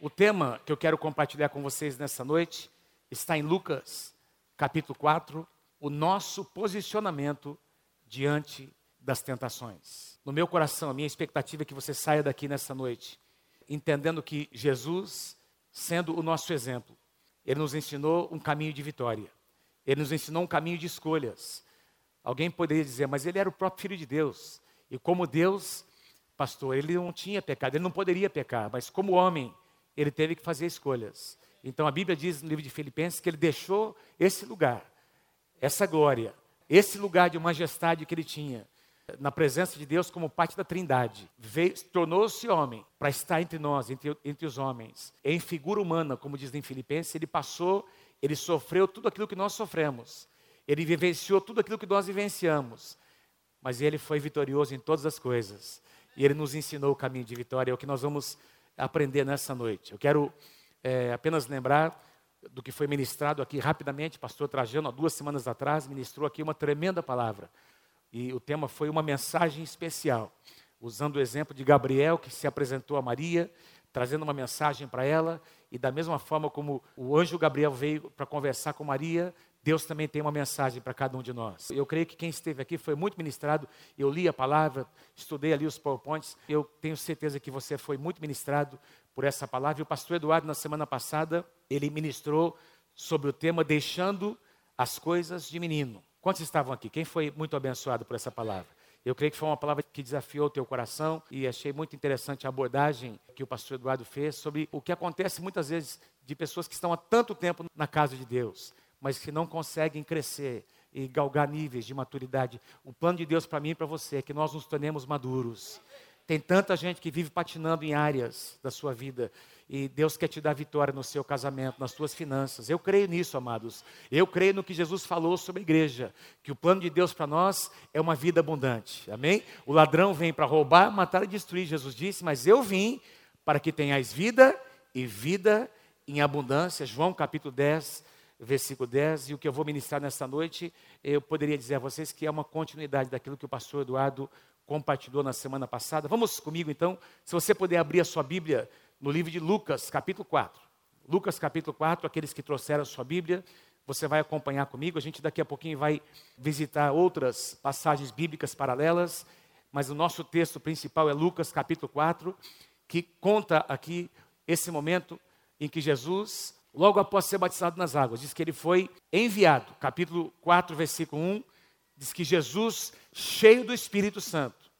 O tema que eu quero compartilhar com vocês nessa noite está em Lucas, capítulo 4, o nosso posicionamento diante das tentações. No meu coração, a minha expectativa é que você saia daqui nessa noite entendendo que Jesus, sendo o nosso exemplo, ele nos ensinou um caminho de vitória. Ele nos ensinou um caminho de escolhas. Alguém poderia dizer, mas ele era o próprio filho de Deus. E como Deus, pastor, ele não tinha pecado, ele não poderia pecar, mas como homem, ele teve que fazer escolhas. Então a Bíblia diz no livro de Filipenses que ele deixou esse lugar, essa glória, esse lugar de majestade que ele tinha, na presença de Deus como parte da Trindade. Tornou-se homem para estar entre nós, entre, entre os homens. Em figura humana, como diz em Filipenses, ele passou, ele sofreu tudo aquilo que nós sofremos. Ele vivenciou tudo aquilo que nós vivenciamos. Mas ele foi vitorioso em todas as coisas. E ele nos ensinou o caminho de vitória. É o que nós vamos aprender nessa noite. Eu quero é, apenas lembrar do que foi ministrado aqui rapidamente. Pastor Trajano, há duas semanas atrás, ministrou aqui uma tremenda palavra. E o tema foi uma mensagem especial, usando o exemplo de Gabriel, que se apresentou a Maria, trazendo uma mensagem para ela, e da mesma forma como o anjo Gabriel veio para conversar com Maria, Deus também tem uma mensagem para cada um de nós. Eu creio que quem esteve aqui foi muito ministrado. Eu li a palavra, estudei ali os PowerPoints. Eu tenho certeza que você foi muito ministrado por essa palavra. E o pastor Eduardo, na semana passada, ele ministrou sobre o tema Deixando as Coisas de Menino. Quantos estavam aqui? Quem foi muito abençoado por essa palavra? Eu creio que foi uma palavra que desafiou o teu coração e achei muito interessante a abordagem que o pastor Eduardo fez sobre o que acontece muitas vezes de pessoas que estão há tanto tempo na casa de Deus mas que não conseguem crescer e galgar níveis de maturidade. O plano de Deus para mim e para você é que nós nos tornemos maduros. Tem tanta gente que vive patinando em áreas da sua vida e Deus quer te dar vitória no seu casamento, nas suas finanças. Eu creio nisso, amados. Eu creio no que Jesus falou sobre a igreja, que o plano de Deus para nós é uma vida abundante. Amém? O ladrão vem para roubar, matar e destruir, Jesus disse, mas eu vim para que tenhais vida e vida em abundância. João capítulo 10, versículo 10, e o que eu vou ministrar nesta noite, eu poderia dizer a vocês que é uma continuidade daquilo que o pastor Eduardo compartilhou na semana passada. Vamos comigo então, se você puder abrir a sua Bíblia no livro de Lucas, capítulo 4. Lucas, capítulo 4, aqueles que trouxeram a sua Bíblia, você vai acompanhar comigo. A gente daqui a pouquinho vai visitar outras passagens bíblicas paralelas, mas o nosso texto principal é Lucas, capítulo 4, que conta aqui esse momento em que Jesus logo após ser batizado nas águas. Diz que ele foi enviado. Capítulo 4, versículo 1. Diz que Jesus, cheio do Espírito Santo,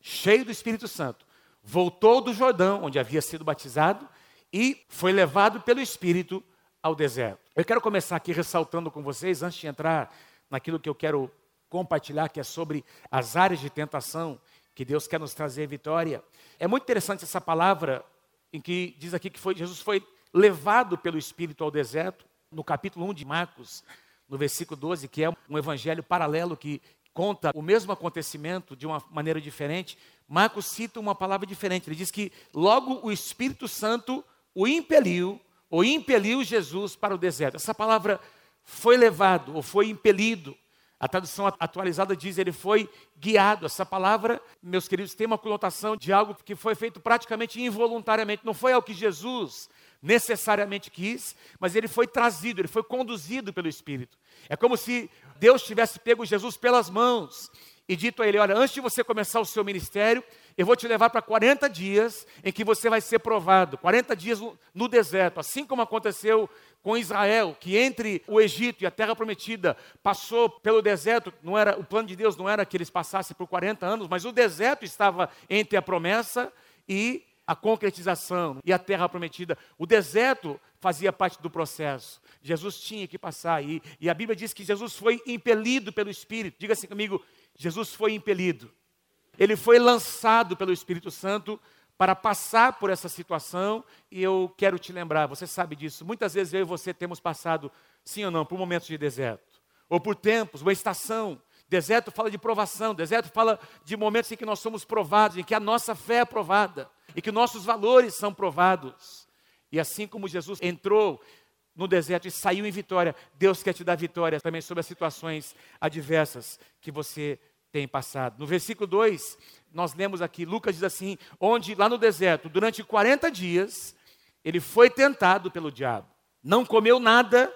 cheio do Espírito Santo, voltou do Jordão, onde havia sido batizado, e foi levado pelo Espírito ao deserto. Eu quero começar aqui ressaltando com vocês, antes de entrar naquilo que eu quero compartilhar, que é sobre as áreas de tentação, que Deus quer nos trazer vitória. É muito interessante essa palavra em que diz aqui que foi, Jesus foi levado pelo Espírito ao deserto, no capítulo 1 de Marcos, no versículo 12, que é um evangelho paralelo que conta o mesmo acontecimento de uma maneira diferente, Marcos cita uma palavra diferente. Ele diz que logo o Espírito Santo o impeliu, ou impeliu Jesus para o deserto. Essa palavra foi levado ou foi impelido. A tradução atualizada diz ele foi guiado. Essa palavra, meus queridos, tem uma conotação de algo que foi feito praticamente involuntariamente. Não foi algo que Jesus necessariamente quis, mas ele foi trazido, ele foi conduzido pelo Espírito. É como se Deus tivesse pego Jesus pelas mãos e dito a ele: Olha, antes de você começar o seu ministério, eu vou te levar para 40 dias em que você vai ser provado 40 dias no deserto, assim como aconteceu com Israel, que entre o Egito e a terra prometida passou pelo deserto, não era o plano de Deus não era que eles passassem por 40 anos, mas o deserto estava entre a promessa e a concretização e a terra prometida. O deserto fazia parte do processo. Jesus tinha que passar aí. E a Bíblia diz que Jesus foi impelido pelo Espírito. Diga assim comigo: Jesus foi impelido. Ele foi lançado pelo Espírito Santo para passar por essa situação. E eu quero te lembrar, você sabe disso. Muitas vezes eu e você temos passado, sim ou não, por momentos de deserto. Ou por tempos, uma estação. Deserto fala de provação, deserto fala de momentos em que nós somos provados, em que a nossa fé é provada e que nossos valores são provados. E assim como Jesus entrou no deserto e saiu em vitória, Deus quer te dar vitória também sobre as situações adversas que você tem passado. No versículo 2, nós lemos aqui, Lucas diz assim: onde lá no deserto, durante 40 dias, ele foi tentado pelo diabo. Não comeu nada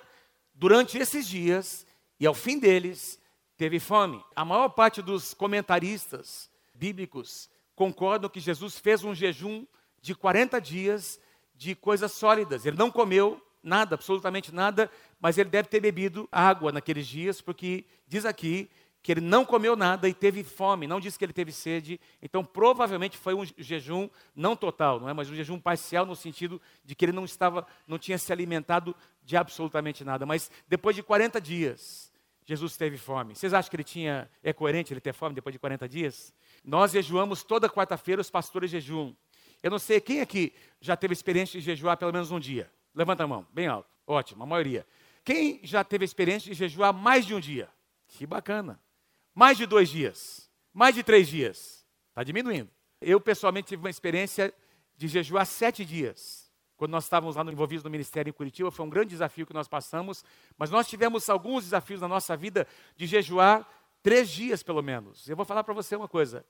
durante esses dias e ao fim deles teve fome. A maior parte dos comentaristas bíblicos concordam que Jesus fez um jejum de 40 dias de coisas sólidas. Ele não comeu nada, absolutamente nada, mas ele deve ter bebido água naqueles dias, porque diz aqui que ele não comeu nada e teve fome, não diz que ele teve sede, então provavelmente foi um jejum não total, não é, mas um jejum parcial no sentido de que ele não estava, não tinha se alimentado de absolutamente nada, mas depois de 40 dias, Jesus teve fome. Vocês acham que ele tinha é coerente ele ter fome depois de 40 dias? Nós jejuamos toda quarta-feira, os pastores jejuam. Eu não sei quem aqui já teve experiência de jejuar pelo menos um dia. Levanta a mão, bem alto. Ótimo, a maioria. Quem já teve experiência de jejuar mais de um dia? Que bacana. Mais de dois dias. Mais de três dias. Está diminuindo. Eu, pessoalmente, tive uma experiência de jejuar sete dias. Quando nós estávamos lá envolvidos no ministério em Curitiba, foi um grande desafio que nós passamos. Mas nós tivemos alguns desafios na nossa vida de jejuar três dias, pelo menos. Eu vou falar para você uma coisa.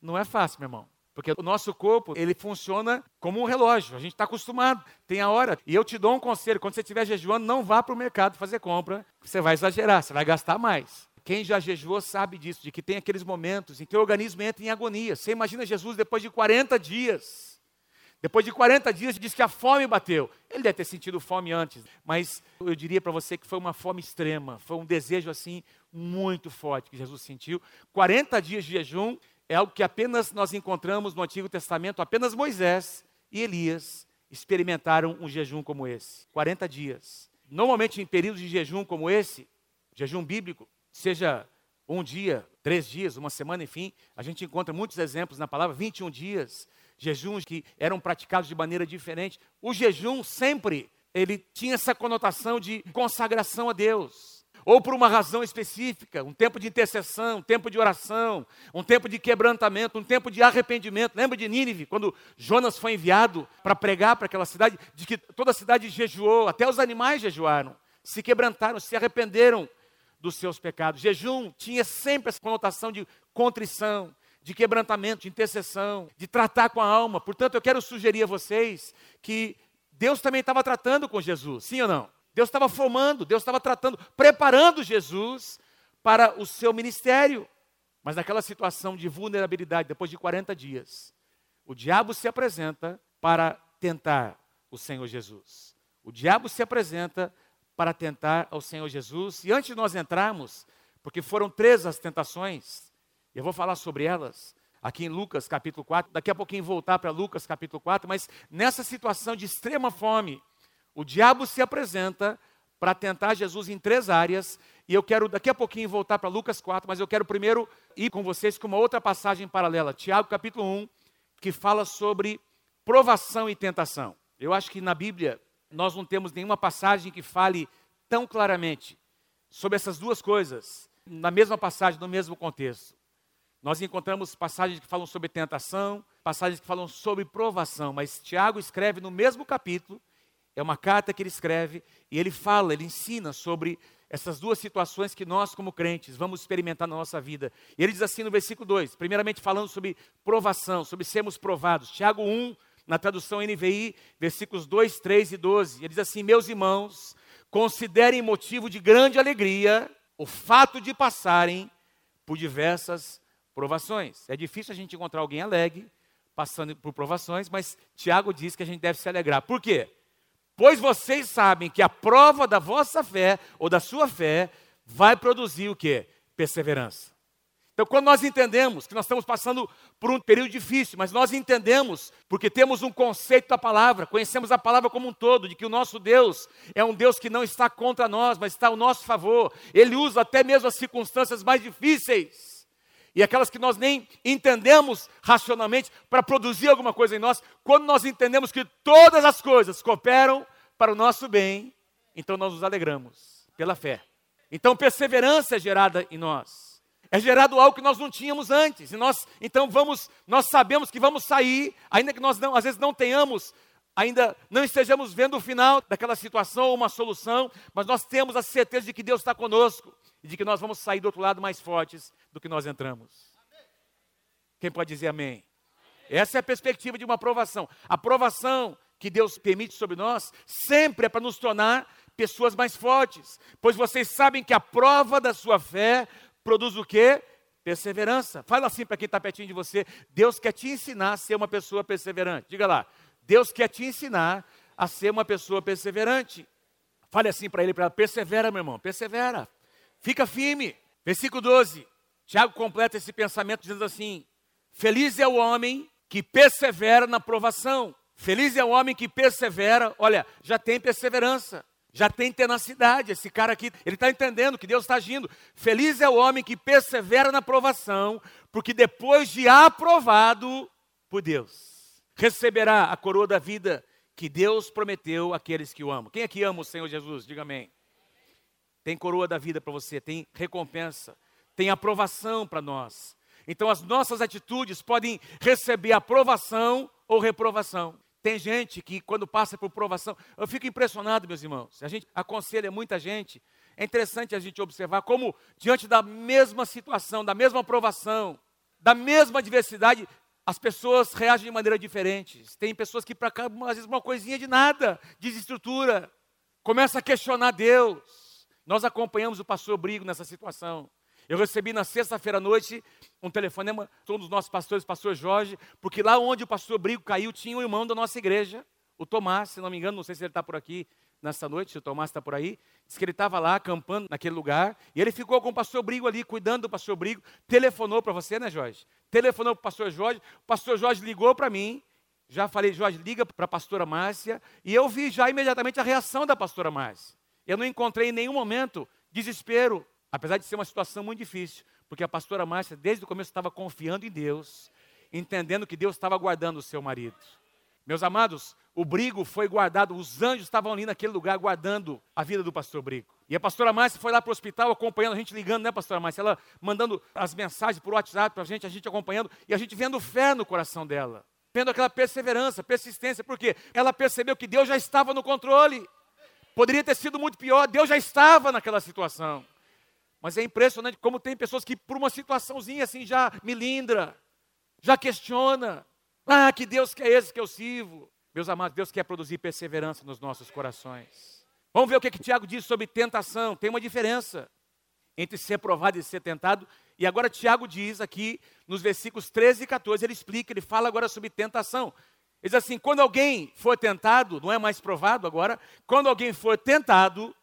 Não é fácil, meu irmão. Porque o nosso corpo, ele funciona como um relógio. A gente está acostumado, tem a hora. E eu te dou um conselho: quando você estiver jejuando, não vá para o mercado fazer compra. Você vai exagerar, você vai gastar mais. Quem já jejuou sabe disso, de que tem aqueles momentos em que o organismo entra em agonia. Você imagina Jesus depois de 40 dias. Depois de 40 dias, diz que a fome bateu. Ele deve ter sentido fome antes, mas eu diria para você que foi uma fome extrema, foi um desejo assim muito forte que Jesus sentiu. 40 dias de jejum é algo que apenas nós encontramos no Antigo Testamento, apenas Moisés e Elias experimentaram um jejum como esse 40 dias. Normalmente, em períodos de jejum como esse, jejum bíblico, seja um dia, três dias, uma semana, enfim, a gente encontra muitos exemplos na palavra, 21 dias, jejuns que eram praticados de maneira diferente. O jejum sempre ele tinha essa conotação de consagração a Deus ou por uma razão específica, um tempo de intercessão, um tempo de oração, um tempo de quebrantamento, um tempo de arrependimento. Lembra de Nínive, quando Jonas foi enviado para pregar para aquela cidade, de que toda a cidade jejuou, até os animais jejuaram, se quebrantaram, se arrependeram dos seus pecados. Jejum tinha sempre essa conotação de contrição, de quebrantamento, de intercessão, de tratar com a alma. Portanto, eu quero sugerir a vocês que Deus também estava tratando com Jesus, sim ou não? Deus estava formando, Deus estava tratando, preparando Jesus para o seu ministério. Mas naquela situação de vulnerabilidade, depois de 40 dias, o diabo se apresenta para tentar o Senhor Jesus. O diabo se apresenta para tentar ao Senhor Jesus. E antes de nós entrarmos, porque foram três as tentações, eu vou falar sobre elas aqui em Lucas capítulo 4, daqui a pouquinho voltar para Lucas capítulo 4, mas nessa situação de extrema fome, o diabo se apresenta para tentar Jesus em três áreas, e eu quero daqui a pouquinho voltar para Lucas 4, mas eu quero primeiro ir com vocês com uma outra passagem paralela, Tiago capítulo 1, que fala sobre provação e tentação. Eu acho que na Bíblia nós não temos nenhuma passagem que fale tão claramente sobre essas duas coisas, na mesma passagem, no mesmo contexto. Nós encontramos passagens que falam sobre tentação, passagens que falam sobre provação, mas Tiago escreve no mesmo capítulo é uma carta que ele escreve e ele fala, ele ensina sobre essas duas situações que nós, como crentes, vamos experimentar na nossa vida. E ele diz assim no versículo 2, primeiramente falando sobre provação, sobre sermos provados. Tiago 1, na tradução NVI, versículos 2, 3 e 12. Ele diz assim: Meus irmãos, considerem motivo de grande alegria o fato de passarem por diversas provações. É difícil a gente encontrar alguém alegre passando por provações, mas Tiago diz que a gente deve se alegrar. Por quê? Pois vocês sabem que a prova da vossa fé ou da sua fé vai produzir o que? Perseverança. Então, quando nós entendemos que nós estamos passando por um período difícil, mas nós entendemos, porque temos um conceito da palavra, conhecemos a palavra como um todo, de que o nosso Deus é um Deus que não está contra nós, mas está ao nosso favor. Ele usa até mesmo as circunstâncias mais difíceis e aquelas que nós nem entendemos racionalmente para produzir alguma coisa em nós, quando nós entendemos que todas as coisas cooperam para o nosso bem, então nós nos alegramos pela fé. Então perseverança é gerada em nós. É gerado algo que nós não tínhamos antes. E nós, então vamos, nós sabemos que vamos sair, ainda que nós não, às vezes não tenhamos, ainda não estejamos vendo o final daquela situação ou uma solução, mas nós temos a certeza de que Deus está conosco e de que nós vamos sair do outro lado mais fortes do que nós entramos. Quem pode dizer amém? Essa é a perspectiva de uma aprovação. A aprovação que Deus permite sobre nós, sempre é para nos tornar pessoas mais fortes. Pois vocês sabem que a prova da sua fé produz o quê? Perseverança. Fala assim para quem está pertinho de você. Deus quer te ensinar a ser uma pessoa perseverante. Diga lá. Deus quer te ensinar a ser uma pessoa perseverante. Fale assim para ele, para persevera, meu irmão, persevera. Fica firme. Versículo 12. Tiago completa esse pensamento dizendo assim: Feliz é o homem que persevera na provação. Feliz é o homem que persevera, olha, já tem perseverança, já tem tenacidade. Esse cara aqui, ele está entendendo que Deus está agindo. Feliz é o homem que persevera na provação, porque depois de aprovado por Deus, receberá a coroa da vida que Deus prometeu àqueles que o amam. Quem aqui ama o Senhor Jesus? Diga amém. Tem coroa da vida para você, tem recompensa, tem aprovação para nós. Então as nossas atitudes podem receber aprovação ou reprovação. Tem gente que quando passa por provação, eu fico impressionado, meus irmãos. A gente aconselha muita gente. É interessante a gente observar como diante da mesma situação, da mesma aprovação, da mesma adversidade, as pessoas reagem de maneira diferente. Tem pessoas que para cá, às vezes uma coisinha de nada, desestrutura, começa a questionar Deus. Nós acompanhamos o pastor Brigo nessa situação. Eu recebi na sexta-feira à noite um telefonema de um dos nossos pastores, o pastor Jorge, porque lá onde o pastor Brigo caiu tinha um irmão da nossa igreja, o Tomás, se não me engano, não sei se ele está por aqui nessa noite, se o Tomás está por aí, disse que ele estava lá acampando naquele lugar, e ele ficou com o pastor Brigo ali, cuidando do pastor Brigo, telefonou para você, né, Jorge? Telefonou para o pastor Jorge, o pastor Jorge ligou para mim, já falei, Jorge, liga para a pastora Márcia, e eu vi já imediatamente a reação da pastora Márcia. Eu não encontrei em nenhum momento desespero, apesar de ser uma situação muito difícil, porque a pastora Márcia, desde o começo, estava confiando em Deus, entendendo que Deus estava guardando o seu marido. Meus amados, o Brigo foi guardado, os anjos estavam ali naquele lugar guardando a vida do pastor Brigo. E a pastora Márcia foi lá para o hospital acompanhando, a gente ligando, né, pastora Márcia? Ela mandando as mensagens por WhatsApp para a gente, a gente acompanhando, e a gente vendo fé no coração dela. Vendo aquela perseverança, persistência, porque ela percebeu que Deus já estava no controle. Poderia ter sido muito pior, Deus já estava naquela situação. Mas é impressionante como tem pessoas que, por uma situaçãozinha assim, já milindra, já questiona, ah, que Deus que é esse que eu sirvo? Meus amados, Deus quer produzir perseverança nos nossos corações. Vamos ver o que, que Tiago diz sobre tentação. Tem uma diferença entre ser provado e ser tentado. E agora Tiago diz aqui, nos versículos 13 e 14, ele explica, ele fala agora sobre tentação. Ele diz assim: quando alguém for tentado, não é mais provado agora, quando alguém for tentado,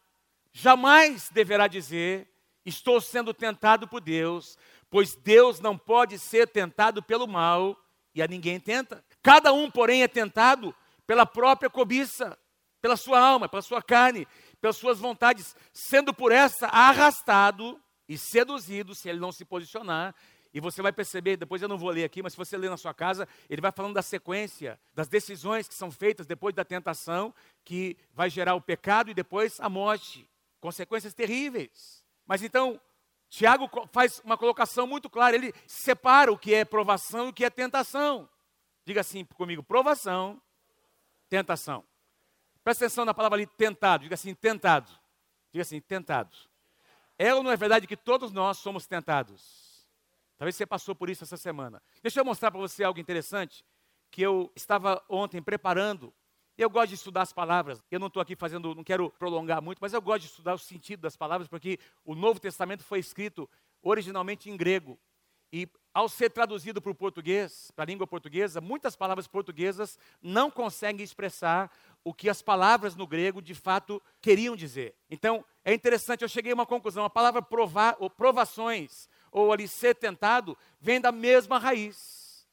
jamais deverá dizer, estou sendo tentado por Deus, pois Deus não pode ser tentado pelo mal, e a ninguém tenta. Cada um, porém, é tentado pela própria cobiça, pela sua alma, pela sua carne, pelas suas vontades, sendo por essa arrastado e seduzido, se ele não se posicionar. E você vai perceber, depois eu não vou ler aqui, mas se você ler na sua casa, ele vai falando da sequência, das decisões que são feitas depois da tentação, que vai gerar o pecado e depois a morte. Consequências terríveis. Mas então, Tiago faz uma colocação muito clara, ele separa o que é provação e o que é tentação. Diga assim comigo: provação, tentação. Presta atenção na palavra ali, tentado. Diga assim, tentado. Diga assim, tentado. É ou não é verdade que todos nós somos tentados? Talvez você passou por isso essa semana. Deixa eu mostrar para você algo interessante que eu estava ontem preparando eu gosto de estudar as palavras. Eu não estou aqui fazendo, não quero prolongar muito, mas eu gosto de estudar o sentido das palavras, porque o Novo Testamento foi escrito originalmente em grego. E ao ser traduzido para o português, para a língua portuguesa, muitas palavras portuguesas não conseguem expressar o que as palavras no grego de fato queriam dizer. Então, é interessante, eu cheguei a uma conclusão. A palavra provar, ou provações, ou ali ser tentado, vem da mesma raiz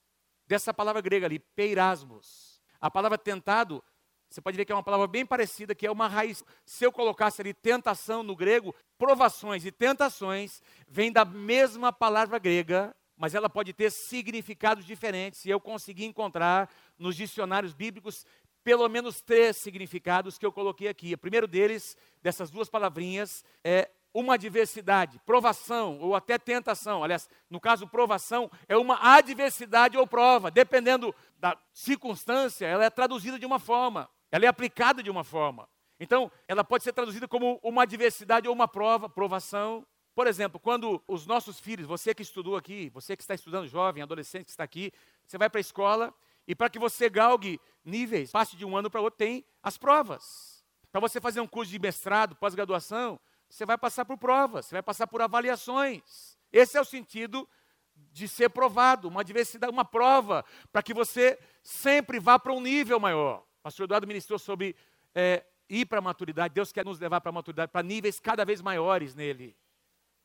dessa palavra grega ali, peirasmos. A palavra tentado você pode ver que é uma palavra bem parecida, que é uma raiz. Se eu colocasse ali tentação no grego, provações e tentações vêm da mesma palavra grega, mas ela pode ter significados diferentes. E eu consegui encontrar nos dicionários bíblicos pelo menos três significados que eu coloquei aqui. O primeiro deles, dessas duas palavrinhas, é uma adversidade, provação ou até tentação. Aliás, no caso, provação é uma adversidade ou prova, dependendo da circunstância, ela é traduzida de uma forma. Ela é aplicada de uma forma. Então, ela pode ser traduzida como uma adversidade ou uma prova, provação. Por exemplo, quando os nossos filhos, você que estudou aqui, você que está estudando jovem, adolescente que está aqui, você vai para a escola E para que você galgue níveis, passe de um ano para outro, tem as provas. Para você fazer um curso de mestrado, pós-graduação, você vai passar por provas, você vai passar por avaliações. Esse é o sentido de ser provado, uma diversidade, uma prova, para que você sempre vá para um nível maior. Pastor Eduardo ministrou sobre é, ir para a maturidade. Deus quer nos levar para a maturidade, para níveis cada vez maiores nele.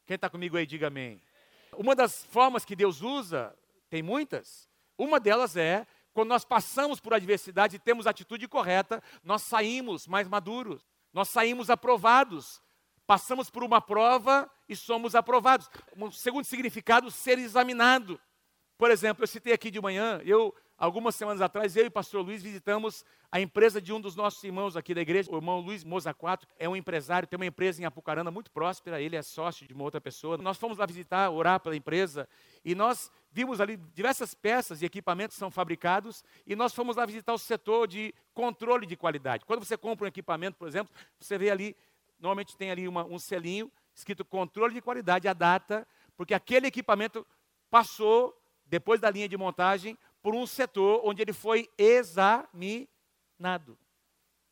Quem está comigo aí, diga amém. Uma das formas que Deus usa, tem muitas, uma delas é quando nós passamos por adversidade e temos atitude correta, nós saímos mais maduros, nós saímos aprovados, passamos por uma prova e somos aprovados. Um segundo significado, ser examinado. Por exemplo, eu citei aqui de manhã, eu, algumas semanas atrás, eu e o pastor Luiz visitamos a empresa de um dos nossos irmãos aqui da igreja, o irmão Luiz Mozaquato, é um empresário, tem uma empresa em Apucarana muito próspera, ele é sócio de uma outra pessoa. Nós fomos lá visitar, orar pela empresa, e nós vimos ali diversas peças e equipamentos são fabricados, e nós fomos lá visitar o setor de controle de qualidade. Quando você compra um equipamento, por exemplo, você vê ali, normalmente tem ali uma, um selinho escrito controle de qualidade, a data, porque aquele equipamento passou, depois da linha de montagem, por um setor onde ele foi examinado.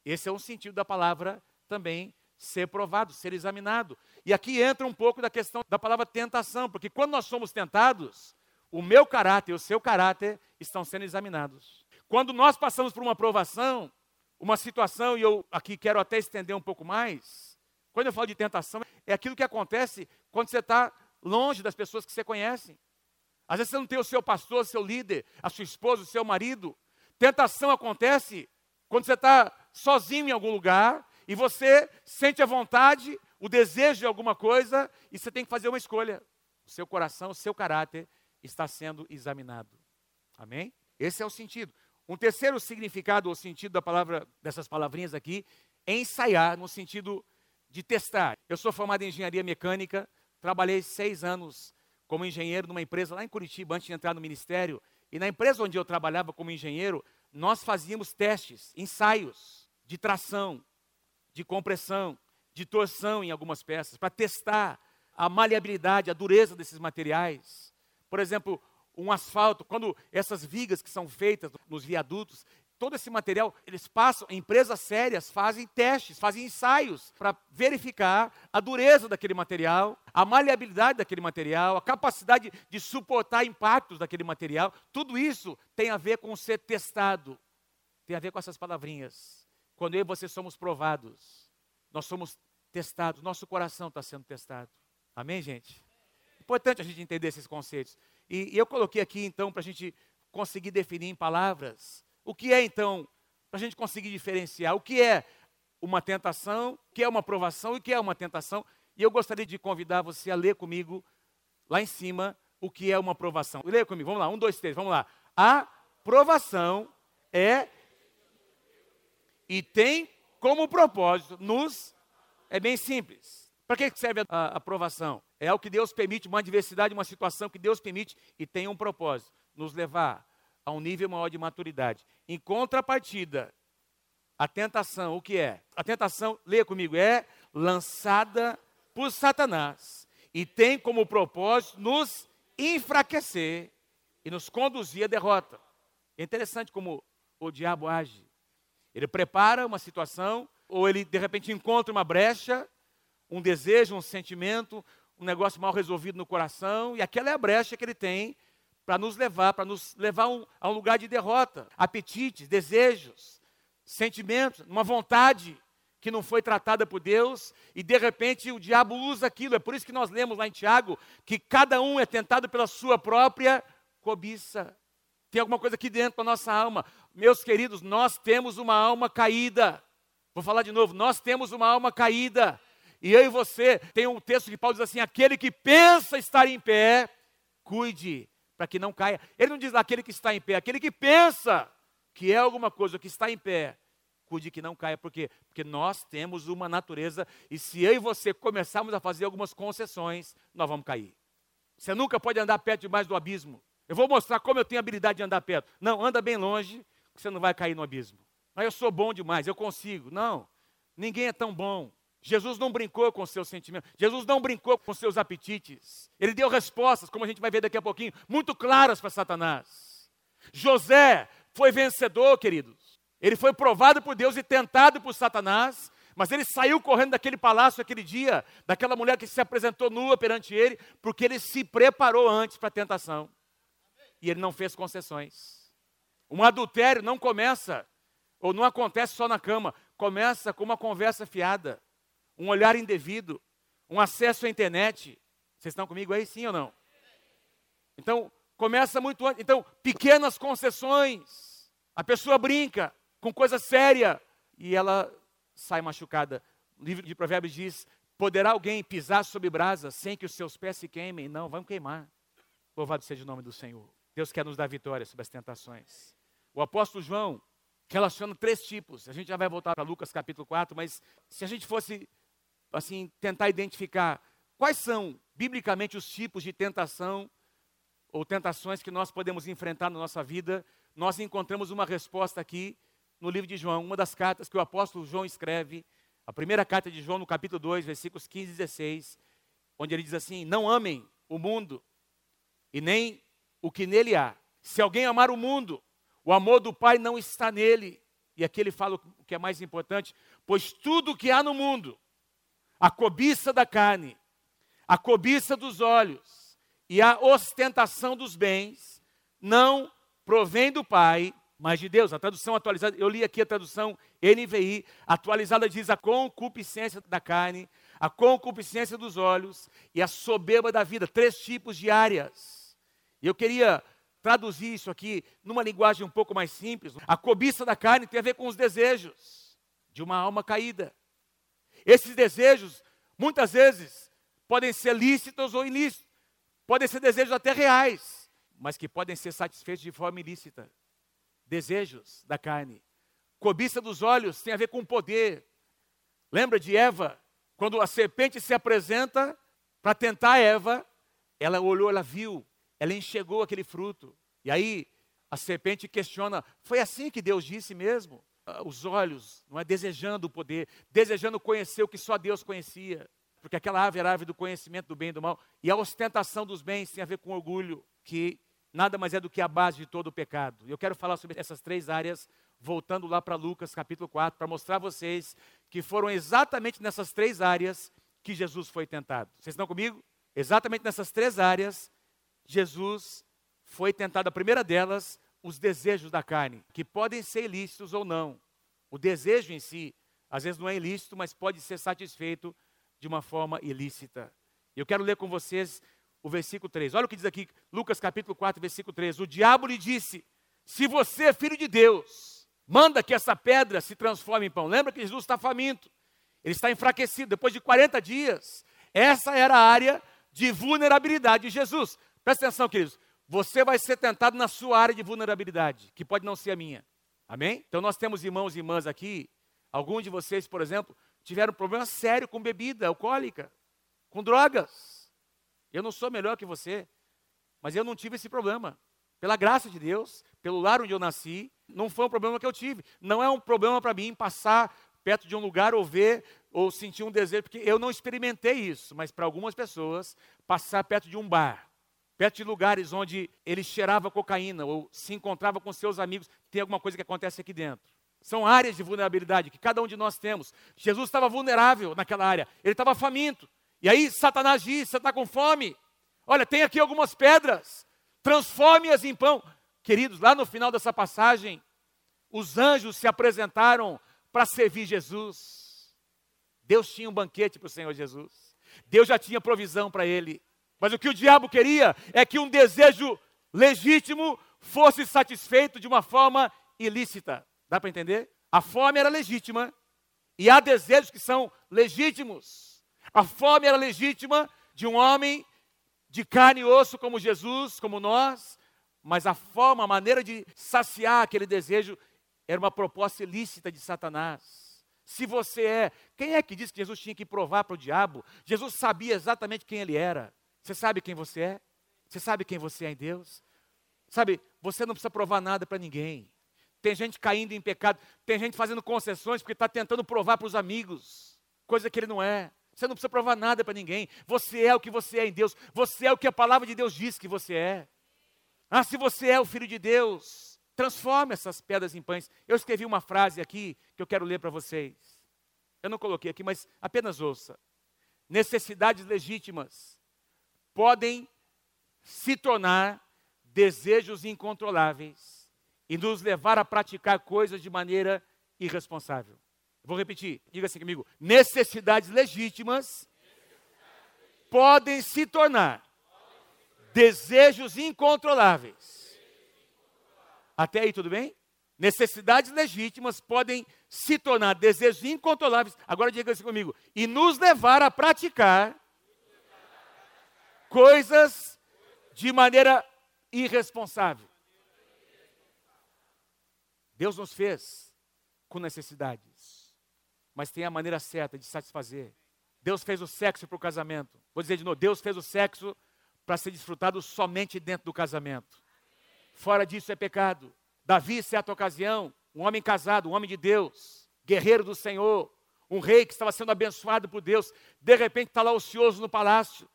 Esse é um sentido da palavra também ser provado, ser examinado. E aqui entra um pouco da questão da palavra tentação, porque quando nós somos tentados, o meu caráter e o seu caráter estão sendo examinados. Quando nós passamos por uma provação, uma situação, e eu aqui quero até estender um pouco mais, quando eu falo de tentação, é aquilo que acontece quando você está longe das pessoas que você conhece. Às vezes você não tem o seu pastor, o seu líder, a sua esposa, o seu marido. Tentação acontece quando você está sozinho em algum lugar e você sente a vontade, o desejo de alguma coisa e você tem que fazer uma escolha. O seu coração, o seu caráter está sendo examinado. Amém? Esse é o sentido. Um terceiro significado ou sentido da palavra dessas palavrinhas aqui é ensaiar no sentido de testar. Eu sou formado em engenharia mecânica, trabalhei seis anos como engenheiro numa empresa lá em Curitiba antes de entrar no ministério. E na empresa onde eu trabalhava como engenheiro, nós fazíamos testes, ensaios de tração, de compressão, de torção em algumas peças, para testar a maleabilidade, a dureza desses materiais. Por exemplo, um asfalto, quando essas vigas que são feitas nos viadutos, todo esse material, eles passam, empresas sérias fazem testes, fazem ensaios para verificar a dureza daquele material, a maleabilidade daquele material, a capacidade de suportar impactos daquele material. Tudo isso tem a ver com ser testado, tem a ver com essas palavrinhas. Quando eu e você somos provados, nós somos testados, nosso coração está sendo testado. Amém, gente? Importante a gente entender esses conceitos. E, e eu coloquei aqui, então, para a gente conseguir definir em palavras o que é, então, para a gente conseguir diferenciar o que é uma tentação, o que é uma provação e o que é uma tentação. E eu gostaria de convidar você a ler comigo, lá em cima, o que é uma provação. Leia comigo, vamos lá, um, dois, três, vamos lá. A provação é e tem como propósito nos. É bem simples. Para que serve a aprovação? É o que Deus permite, uma adversidade, uma situação que Deus permite e tem um propósito: nos levar a um nível maior de maturidade. Em contrapartida, a tentação, o que é? A tentação, leia comigo, é lançada por Satanás e tem como propósito nos enfraquecer e nos conduzir à derrota. É interessante como o diabo age. Ele prepara uma situação, ou ele de repente encontra uma brecha, um desejo, um sentimento, um negócio mal resolvido no coração, e aquela é a brecha que ele tem para nos levar, para nos levar um, a um lugar de derrota. Apetites, desejos, sentimentos, uma vontade que não foi tratada por Deus, e de repente o diabo usa aquilo. É por isso que nós lemos lá em Tiago que cada um é tentado pela sua própria cobiça. Tem alguma coisa aqui dentro da nossa alma. Meus queridos, nós temos uma alma caída. Vou falar de novo, nós temos uma alma caída. E eu e você, tem um texto que Paulo diz assim: aquele que pensa estar em pé, cuide para que não caia. Ele não diz aquele que está em pé, aquele que pensa que é alguma coisa que está em pé, cuide que não caia. Por quê? Porque nós temos uma natureza e se eu e você começarmos a fazer algumas concessões, nós vamos cair. Você nunca pode andar perto demais do abismo. Eu vou mostrar como eu tenho habilidade de andar perto. Não, anda bem longe, que você não vai cair no abismo. Mas eu sou bom demais, eu consigo. Não, ninguém é tão bom. Jesus não brincou com seus sentimentos, Jesus não brincou com seus apetites. Ele deu respostas, como a gente vai ver daqui a pouquinho, muito claras para Satanás. José foi vencedor, queridos. Ele foi provado por Deus e tentado por Satanás, mas ele saiu correndo daquele palácio aquele dia, daquela mulher que se apresentou nua perante ele, porque ele se preparou antes para a tentação. E ele não fez concessões. Um adultério não começa, ou não acontece só na cama, começa com uma conversa fiada, um olhar indevido, um acesso à internet. Vocês estão comigo aí, sim ou não? Então, começa muito antes. Então, pequenas concessões. A pessoa brinca com coisa séria e ela sai machucada. O livro de Provérbios diz: Poderá alguém pisar sobre brasa sem que os seus pés se queimem? Não, vão queimar. Louvado seja o nome do Senhor. Deus quer nos dar vitória sobre as tentações. O apóstolo João relaciona três tipos. A gente já vai voltar para Lucas capítulo 4, mas se a gente fosse assim tentar identificar quais são biblicamente os tipos de tentação ou tentações que nós podemos enfrentar na nossa vida, nós encontramos uma resposta aqui no livro de João, uma das cartas que o apóstolo João escreve, a primeira carta de João, no capítulo 2, versículos 15 e 16, onde ele diz assim: Não amem o mundo e nem o que nele há. Se alguém amar o mundo, o amor do Pai não está nele. E aqui ele fala o que é mais importante: pois tudo que há no mundo, a cobiça da carne, a cobiça dos olhos, e a ostentação dos bens não provém do Pai, mas de Deus. A tradução atualizada, eu li aqui a tradução NVI, atualizada diz a concupiscência da carne, a concupiscência dos olhos e a soberba da vida, três tipos de áreas. E eu queria traduzir isso aqui numa linguagem um pouco mais simples. A cobiça da carne tem a ver com os desejos de uma alma caída. Esses desejos, muitas vezes, podem ser lícitos ou ilícitos. Podem ser desejos até reais, mas que podem ser satisfeitos de forma ilícita. Desejos da carne. Cobiça dos olhos tem a ver com poder. Lembra de Eva? Quando a serpente se apresenta para tentar Eva, ela olhou, ela viu, ela enxergou aquele fruto. E aí a serpente questiona: foi assim que Deus disse mesmo? Ah, os olhos, não é desejando o poder, desejando conhecer o que só Deus conhecia porque aquela árvore era a árvore do conhecimento do bem e do mal, e a ostentação dos bens tem a ver com orgulho, que nada mais é do que a base de todo o pecado. Eu quero falar sobre essas três áreas, voltando lá para Lucas capítulo 4, para mostrar a vocês que foram exatamente nessas três áreas que Jesus foi tentado. Vocês estão comigo? Exatamente nessas três áreas, Jesus foi tentado. A primeira delas, os desejos da carne, que podem ser ilícitos ou não. O desejo em si, às vezes não é ilícito, mas pode ser satisfeito de uma forma ilícita. Eu quero ler com vocês o versículo 3. Olha o que diz aqui, Lucas capítulo 4, versículo 3. O diabo lhe disse: Se você é filho de Deus, manda que essa pedra se transforme em pão. Lembra que Jesus está faminto, ele está enfraquecido. Depois de 40 dias, essa era a área de vulnerabilidade de Jesus. Presta atenção, queridos. Você vai ser tentado na sua área de vulnerabilidade, que pode não ser a minha. Amém? Então nós temos irmãos e irmãs aqui. Alguns de vocês, por exemplo, tiveram problema sério com bebida alcoólica, com drogas. Eu não sou melhor que você, mas eu não tive esse problema. Pela graça de Deus, pelo lar onde eu nasci, não foi um problema que eu tive. Não é um problema para mim passar perto de um lugar ou ver ou sentir um desejo, porque eu não experimentei isso, mas para algumas pessoas, passar perto de um bar, perto de lugares onde ele cheirava cocaína ou se encontrava com seus amigos, tem alguma coisa que acontece aqui dentro. São áreas de vulnerabilidade que cada um de nós temos. Jesus estava vulnerável naquela área, ele estava faminto. E aí Satanás diz: Você está com fome? Olha, tem aqui algumas pedras, transforme-as em pão. Queridos, lá no final dessa passagem, os anjos se apresentaram para servir Jesus. Deus tinha um banquete para o Senhor Jesus. Deus já tinha provisão para ele. Mas o que o diabo queria é que um desejo legítimo fosse satisfeito de uma forma ilícita. Dá para entender? A fome era legítima e há desejos que são legítimos. A fome era legítima de um homem de carne e osso como Jesus, como nós, mas a forma, a maneira de saciar aquele desejo era uma proposta ilícita de Satanás. Se você é, quem é que disse que Jesus tinha que provar para o diabo? Jesus sabia exatamente quem ele era. Você sabe quem você é? Você sabe quem você é em Deus? Sabe, você não precisa provar nada para ninguém. Tem gente caindo em pecado, tem gente fazendo concessões porque está tentando provar para os amigos, coisa que ele não é. Você não precisa provar nada para ninguém. Você é o que você é em Deus. Você é o que a palavra de Deus diz que você é. Ah, se você é o filho de Deus, transforma essas pedras em pães. Eu escrevi uma frase aqui que eu quero ler para vocês. Eu não coloquei aqui, mas apenas ouça. Necessidades legítimas podem se tornar desejos incontroláveis e nos levar a praticar coisas de maneira irresponsável. Vou repetir, diga assim comigo: necessidades legítimas podem se tornar desejos incontroláveis. Até aí tudo bem? Necessidades legítimas podem se tornar desejos incontroláveis. Agora diga assim comigo: e nos levar a praticar coisas de maneira irresponsável. Deus nos fez com necessidades, mas tem a maneira certa de satisfazer. Deus fez o sexo para o casamento. Vou dizer de novo: Deus fez o sexo para ser desfrutado somente dentro do casamento. Fora disso é pecado. Davi, certa ocasião, um homem casado, um homem de Deus, guerreiro do Senhor, um rei que estava sendo abençoado por Deus, de repente está lá ocioso no palácio.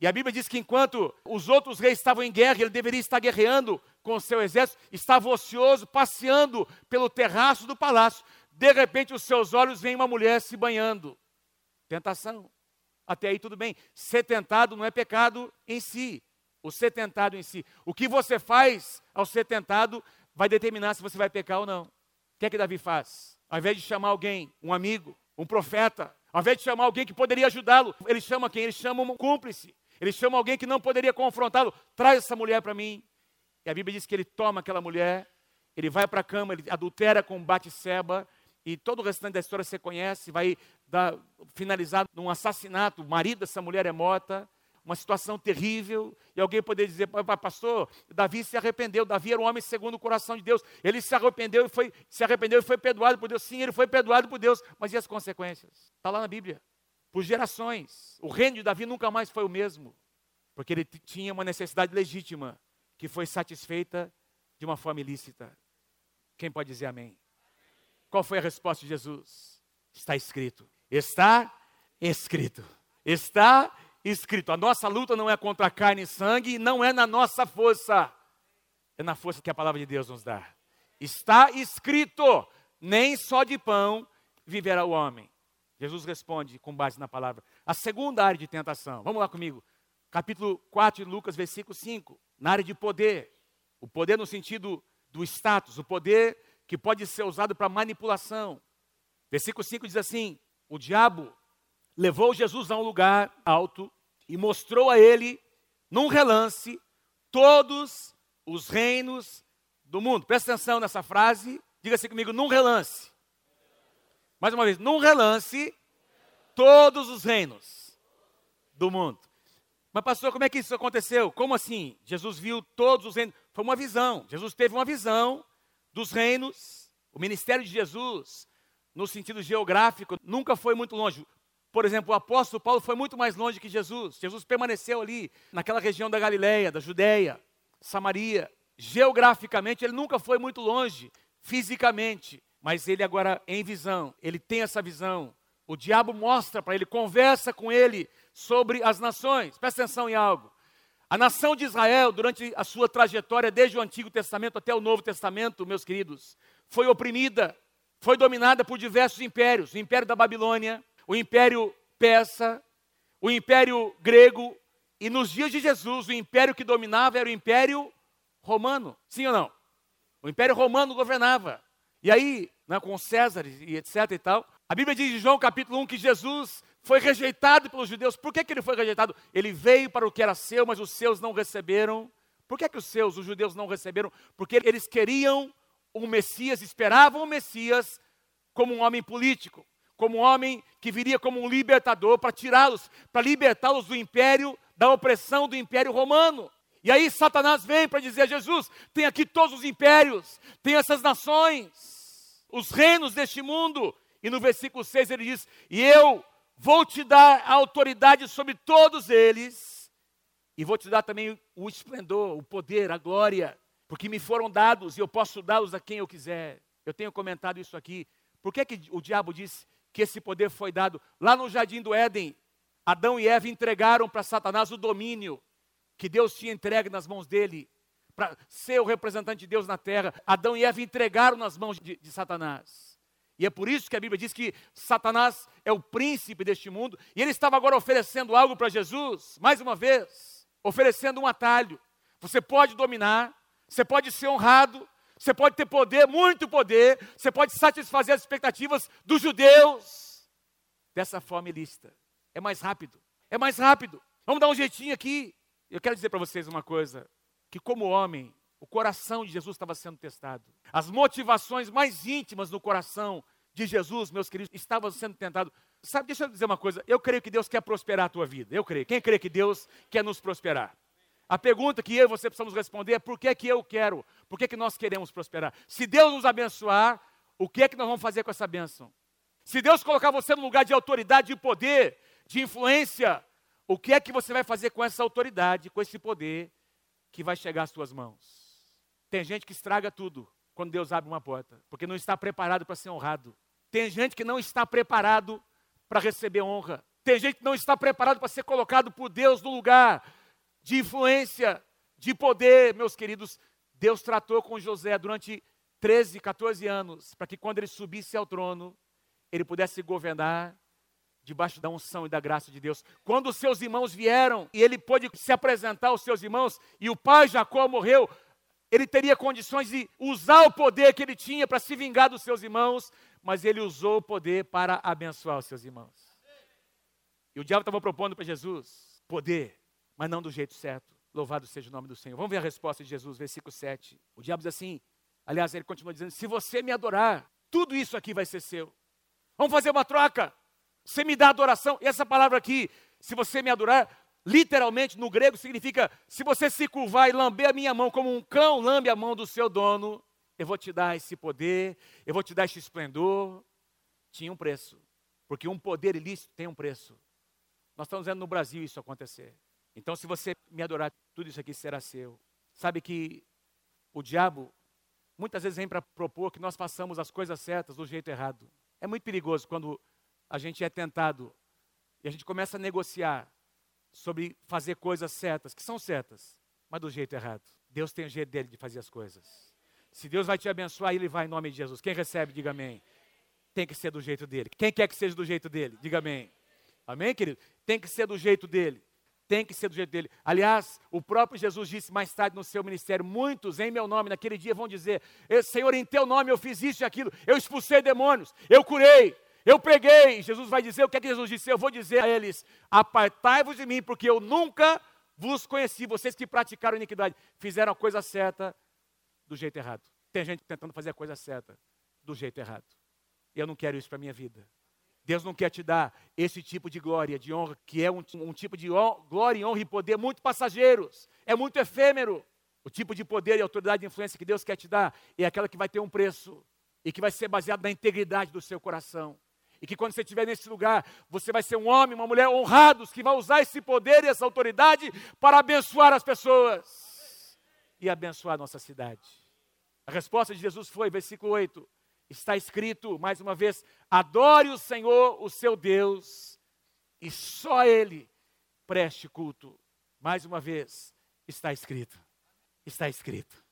E a Bíblia diz que enquanto os outros reis estavam em guerra, ele deveria estar guerreando com o seu exército, estava ocioso, passeando pelo terraço do palácio. De repente, os seus olhos veem uma mulher se banhando. Tentação. Até aí tudo bem. Ser tentado não é pecado em si. O ser tentado em si. O que você faz ao ser tentado vai determinar se você vai pecar ou não. O que é que Davi faz? Ao invés de chamar alguém, um amigo, um profeta, ao invés de chamar alguém que poderia ajudá-lo, ele chama quem? Ele chama um cúmplice. Ele chama alguém que não poderia confrontá-lo. Traz essa mulher para mim. E a Bíblia diz que ele toma aquela mulher, ele vai para a cama, ele adultera com Batseba, e todo o restante da história você conhece, vai dar, finalizar num assassinato, o marido dessa mulher é morta, uma situação terrível, e alguém poderia dizer, pastor, Davi se arrependeu, Davi era um homem segundo o coração de Deus, ele se arrependeu e foi, se arrependeu e foi perdoado por Deus, sim, ele foi perdoado por Deus, mas e as consequências? Está lá na Bíblia, por gerações, o reino de Davi nunca mais foi o mesmo, porque ele tinha uma necessidade legítima, que foi satisfeita de uma forma ilícita. Quem pode dizer amém? Qual foi a resposta de Jesus? Está escrito. Está escrito. Está escrito. A nossa luta não é contra carne e sangue, não é na nossa força. É na força que a palavra de Deus nos dá. Está escrito: nem só de pão viverá o homem. Jesus responde com base na palavra. A segunda área de tentação. Vamos lá comigo. Capítulo 4 de Lucas, versículo 5. Na área de poder. O poder no sentido do status, o poder que pode ser usado para manipulação. Versículo 5 diz assim: O diabo levou Jesus a um lugar alto e mostrou a ele, num relance, todos os reinos do mundo. Presta atenção nessa frase, diga assim comigo: num relance. Mais uma vez, num relance, todos os reinos do mundo. Mas, pastor, como é que isso aconteceu? Como assim? Jesus viu todos os reinos. Foi uma visão. Jesus teve uma visão dos reinos. O ministério de Jesus, no sentido geográfico, nunca foi muito longe. Por exemplo, o apóstolo Paulo foi muito mais longe que Jesus. Jesus permaneceu ali, naquela região da Galileia, da Judéia, Samaria. Geograficamente, ele nunca foi muito longe, fisicamente. Mas ele agora, em visão, ele tem essa visão. O diabo mostra para ele, conversa com ele sobre as nações. Presta atenção em algo. A nação de Israel, durante a sua trajetória, desde o Antigo Testamento até o Novo Testamento, meus queridos, foi oprimida, foi dominada por diversos impérios: o império da Babilônia, o império persa, o império grego, e nos dias de Jesus, o império que dominava era o império romano. Sim ou não? O império romano governava. E aí, né, com César e etc e tal, a Bíblia diz em João capítulo 1 que Jesus foi rejeitado pelos judeus. Por que, que ele foi rejeitado? Ele veio para o que era seu, mas os seus não receberam. Por que, que os seus, os judeus, não receberam? Porque eles queriam um Messias, esperavam um Messias como um homem político, como um homem que viria como um libertador para tirá-los, para libertá-los do império, da opressão do império romano. E aí Satanás vem para dizer a Jesus: tem aqui todos os impérios, tem essas nações, os reinos deste mundo. E no versículo 6 ele diz: E eu vou te dar autoridade sobre todos eles, e vou te dar também o esplendor, o poder, a glória, porque me foram dados e eu posso dá-los a quem eu quiser. Eu tenho comentado isso aqui. Por que, que o diabo disse que esse poder foi dado? Lá no jardim do Éden, Adão e Eva entregaram para Satanás o domínio que Deus tinha entregue nas mãos dele, para ser o representante de Deus na terra. Adão e Eva entregaram nas mãos de, de Satanás. E é por isso que a Bíblia diz que Satanás é o príncipe deste mundo. E ele estava agora oferecendo algo para Jesus, mais uma vez, oferecendo um atalho. Você pode dominar, você pode ser honrado, você pode ter poder, muito poder, você pode satisfazer as expectativas dos judeus dessa forma ilícita. É mais rápido, é mais rápido. Vamos dar um jeitinho aqui. Eu quero dizer para vocês uma coisa: que como homem, o coração de Jesus estava sendo testado. As motivações mais íntimas do coração de Jesus, meus queridos, estavam sendo tentadas. Sabe, deixa eu dizer uma coisa. Eu creio que Deus quer prosperar a tua vida. Eu creio. Quem crê que Deus quer nos prosperar? A pergunta que eu e você precisamos responder é por que, que eu quero? Por que, que nós queremos prosperar? Se Deus nos abençoar, o que é que nós vamos fazer com essa bênção? Se Deus colocar você no lugar de autoridade, de poder, de influência, o que é que você vai fazer com essa autoridade, com esse poder que vai chegar às suas mãos? Tem gente que estraga tudo quando Deus abre uma porta, porque não está preparado para ser honrado. Tem gente que não está preparado para receber honra. Tem gente que não está preparado para ser colocado por Deus no lugar de influência, de poder, meus queridos. Deus tratou com José durante 13, 14 anos, para que quando ele subisse ao trono, ele pudesse governar debaixo da unção e da graça de Deus. Quando os seus irmãos vieram e ele pôde se apresentar aos seus irmãos e o pai Jacó morreu, ele teria condições de usar o poder que ele tinha para se vingar dos seus irmãos, mas ele usou o poder para abençoar os seus irmãos. E o diabo estava propondo para Jesus poder, mas não do jeito certo. Louvado seja o nome do Senhor. Vamos ver a resposta de Jesus, versículo 7. O diabo diz assim: aliás, ele continua dizendo: se você me adorar, tudo isso aqui vai ser seu. Vamos fazer uma troca. Você me dá adoração. E essa palavra aqui, se você me adorar, literalmente no grego significa: se você se curvar e lamber a minha mão como um cão lambe a mão do seu dono, eu vou te dar esse poder, eu vou te dar esse esplendor. Tinha um preço, porque um poder ilícito tem um preço. Nós estamos vendo no Brasil isso acontecer. Então, se você me adorar, tudo isso aqui será seu. Sabe que o diabo muitas vezes vem para propor que nós façamos as coisas certas do jeito errado. É muito perigoso quando a gente é tentado e a gente começa a negociar sobre fazer coisas certas, que são certas, mas do jeito errado. Deus tem o jeito dele de fazer as coisas. Se Deus vai te abençoar, ele vai em nome de Jesus. Quem recebe, diga amém. Tem que ser do jeito dele. Quem quer que seja do jeito dele, diga amém. Amém, querido? Tem que ser do jeito dele. Tem que ser do jeito dele. Aliás, o próprio Jesus disse mais tarde no seu ministério: muitos em meu nome naquele dia vão dizer: Senhor, em teu nome eu fiz isso e aquilo, eu expulsei demônios, eu curei, eu preguei. Jesus vai dizer: o que é que Jesus disse? Eu vou dizer a eles: apartai-vos de mim, porque eu nunca vos conheci. Vocês que praticaram iniquidade, fizeram a coisa certa do jeito errado. Tem gente tentando fazer a coisa certa do jeito errado. Eu não quero isso para a minha vida. Deus não quer te dar esse tipo de glória, de honra, que é um, um tipo de glória, honra e poder muito passageiros, é muito efêmero. O tipo de poder e autoridade e influência que Deus quer te dar é aquela que vai ter um preço e que vai ser baseada na integridade do seu coração. E que quando você estiver nesse lugar, você vai ser um homem, uma mulher honrados, que vai usar esse poder e essa autoridade para abençoar as pessoas e abençoar a nossa cidade. A resposta de Jesus foi, versículo 8: está escrito, mais uma vez, adore o Senhor, o seu Deus, e só Ele preste culto. Mais uma vez, está escrito. Está escrito.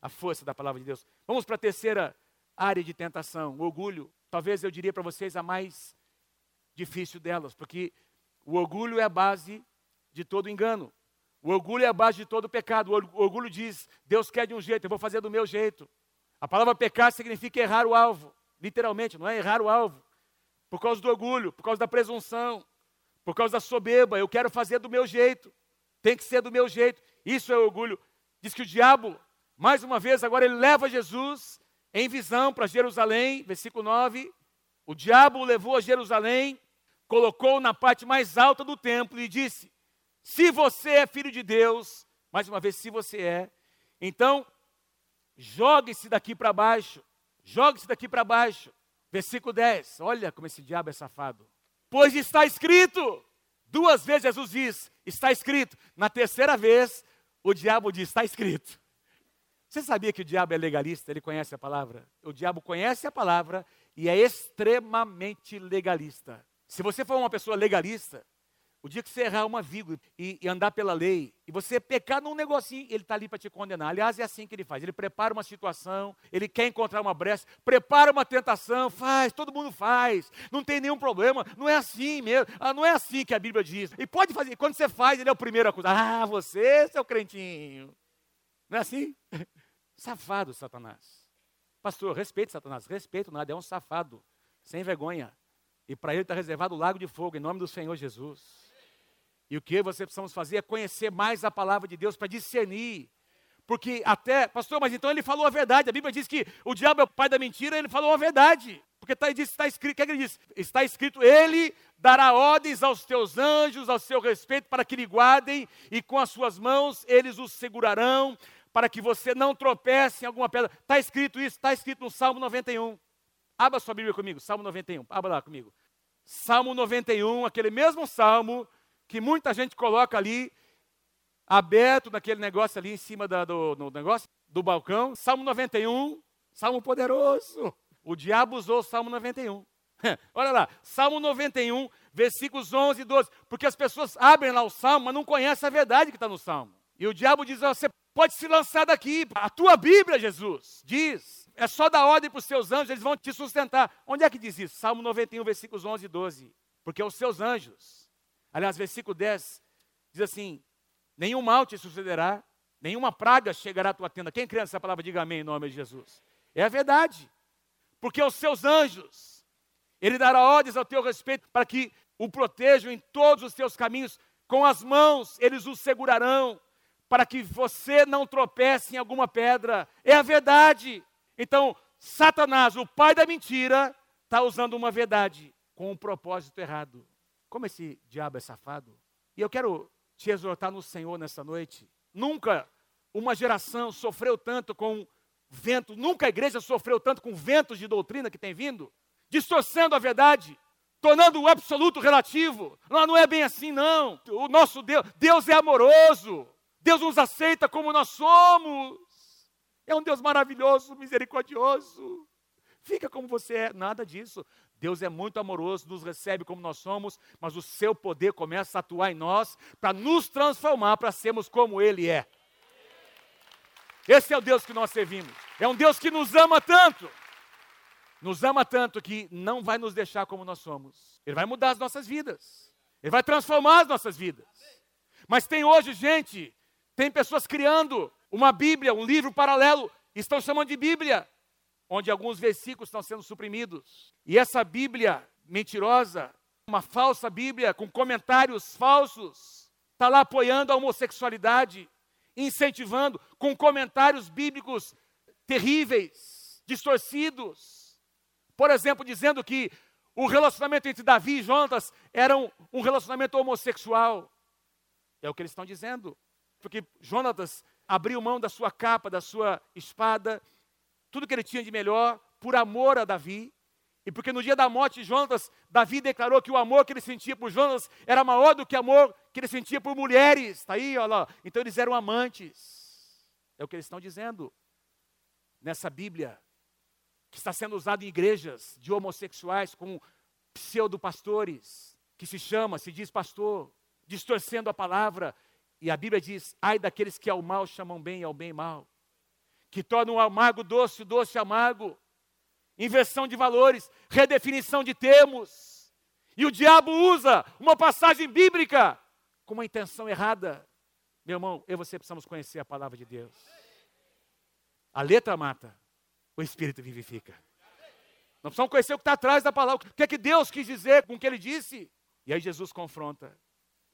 A força da palavra de Deus. Vamos para a terceira área de tentação, o orgulho talvez eu diria para vocês a mais difícil delas, porque o orgulho é a base de todo engano. O orgulho é a base de todo pecado. O orgulho diz: Deus quer de um jeito, eu vou fazer do meu jeito. A palavra pecar significa errar o alvo, literalmente, não é errar o alvo. Por causa do orgulho, por causa da presunção, por causa da soberba, eu quero fazer do meu jeito. Tem que ser do meu jeito. Isso é orgulho. Diz que o diabo, mais uma vez, agora ele leva Jesus em visão para Jerusalém, versículo 9. O diabo o levou a Jerusalém, colocou na parte mais alta do templo e disse: Se você é filho de Deus, mais uma vez, se você é, então jogue-se daqui para baixo, jogue-se daqui para baixo. Versículo 10, olha como esse diabo é safado. Pois está escrito, duas vezes Jesus diz, está escrito. Na terceira vez, o diabo diz, está escrito. Você sabia que o diabo é legalista? Ele conhece a palavra? O diabo conhece a palavra e é extremamente legalista. Se você for uma pessoa legalista, O dia que você errar uma vírgula e, e, andar pela lei, e você pecar num negocinho, ele está ali para te condenar. Aliás, é assim que ele faz. Ele prepara uma situação, ele quer encontrar uma brecha, prepara uma tentação, faz, todo mundo faz, não tem nenhum problema. Não é assim mesmo, ah, não é assim que a Bíblia diz. E pode fazer, quando você faz, ele é o primeiro a acusar. Ah, você, seu crentinho. Não é assim? Safado, Satanás. Pastor, respeite Satanás, respeito nada, é um safado, sem vergonha. E para ele está reservado o lago de fogo, em nome do Senhor Jesus. E o que você precisamos fazer é conhecer mais a palavra de Deus para discernir. Porque até, pastor, mas então ele falou a verdade. A Bíblia diz que o diabo é o pai da mentira, ele falou a verdade. Porque está, está escrito, o que, é que ele diz? Está escrito, ele dará ordens aos teus anjos, ao seu respeito, para que lhe guardem, e com as suas mãos eles os segurarão, para que você não tropece em alguma pedra. Está escrito isso, está escrito no Salmo 91. Abra sua Bíblia comigo, Salmo 91. Abra lá comigo. Salmo 91, aquele mesmo salmo que muita gente coloca ali, aberto naquele negócio ali em cima da, do negócio, do balcão. Salmo 91, Salmo poderoso. O diabo usou o Salmo 91. Olha lá, Salmo 91, versículos 11 e 12. Porque as pessoas abrem lá o Salmo, mas não conhecem a verdade que está no Salmo. E o diabo diz: você pode se lançar daqui. A tua Bíblia, Jesus, diz. É só dar ordem para os seus anjos, eles vão te sustentar. Onde é que diz isso? Salmo 91, versículos 11 e 12. Porque os seus anjos Aliás, versículo 10 diz assim: Nenhum mal te sucederá, nenhuma praga chegará à tua tenda. Quem crê nessa palavra, diga amém em nome de Jesus. É a verdade. Porque os seus anjos, ele dará ordens ao teu respeito para que o protejam em todos os teus caminhos. Com as mãos eles o segurarão, para que você não tropece em alguma pedra. É a verdade. Então, Satanás, o pai da mentira, está usando uma verdade com um propósito errado. Como esse diabo é safado. E eu quero te exortar no Senhor nessa noite. Nunca uma geração sofreu tanto com vento, nunca a igreja sofreu tanto com ventos de doutrina que tem vindo, distorcendo a verdade, tornando o absoluto relativo. Não, não é bem assim, não. O nosso Deus, Deus é amoroso. Deus nos aceita como nós somos. É um Deus maravilhoso, misericordioso. Fica como você é, nada disso. Deus é muito amoroso, nos recebe como nós somos, mas o seu poder começa a atuar em nós para nos transformar, para sermos como Ele é. Esse é o Deus que nós servimos. É um Deus que nos ama tanto, nos ama tanto que não vai nos deixar como nós somos. Ele vai mudar as nossas vidas, Ele vai transformar as nossas vidas. Mas tem hoje gente, tem pessoas criando uma Bíblia, um livro paralelo, estão chamando de Bíblia onde alguns versículos estão sendo suprimidos. E essa Bíblia mentirosa, uma falsa Bíblia com comentários falsos, está lá apoiando a homossexualidade, incentivando com comentários bíblicos terríveis, distorcidos. Por exemplo, dizendo que o relacionamento entre Davi e Jonas era um, um relacionamento homossexual. É o que eles estão dizendo. Porque Jonatas abriu mão da sua capa, da sua espada, tudo que ele tinha de melhor, por amor a Davi. E porque no dia da morte de Jonas, Davi declarou que o amor que ele sentia por Jonas era maior do que o amor que ele sentia por mulheres. Está aí, olha lá. Então eles eram amantes. É o que eles estão dizendo nessa Bíblia, que está sendo usada em igrejas de homossexuais com pseudo-pastores, que se chama, se diz pastor, distorcendo a palavra. E a Bíblia diz: ai daqueles que ao mal chamam bem e ao bem mal que torna o amargo doce, o doce amargo. Inversão de valores, redefinição de termos. E o diabo usa uma passagem bíblica com uma intenção errada. Meu irmão, eu e você precisamos conhecer a palavra de Deus. A letra mata, o espírito vivifica. Nós precisamos conhecer o que está atrás da palavra. O que é que Deus quis dizer com o que ele disse? E aí Jesus confronta.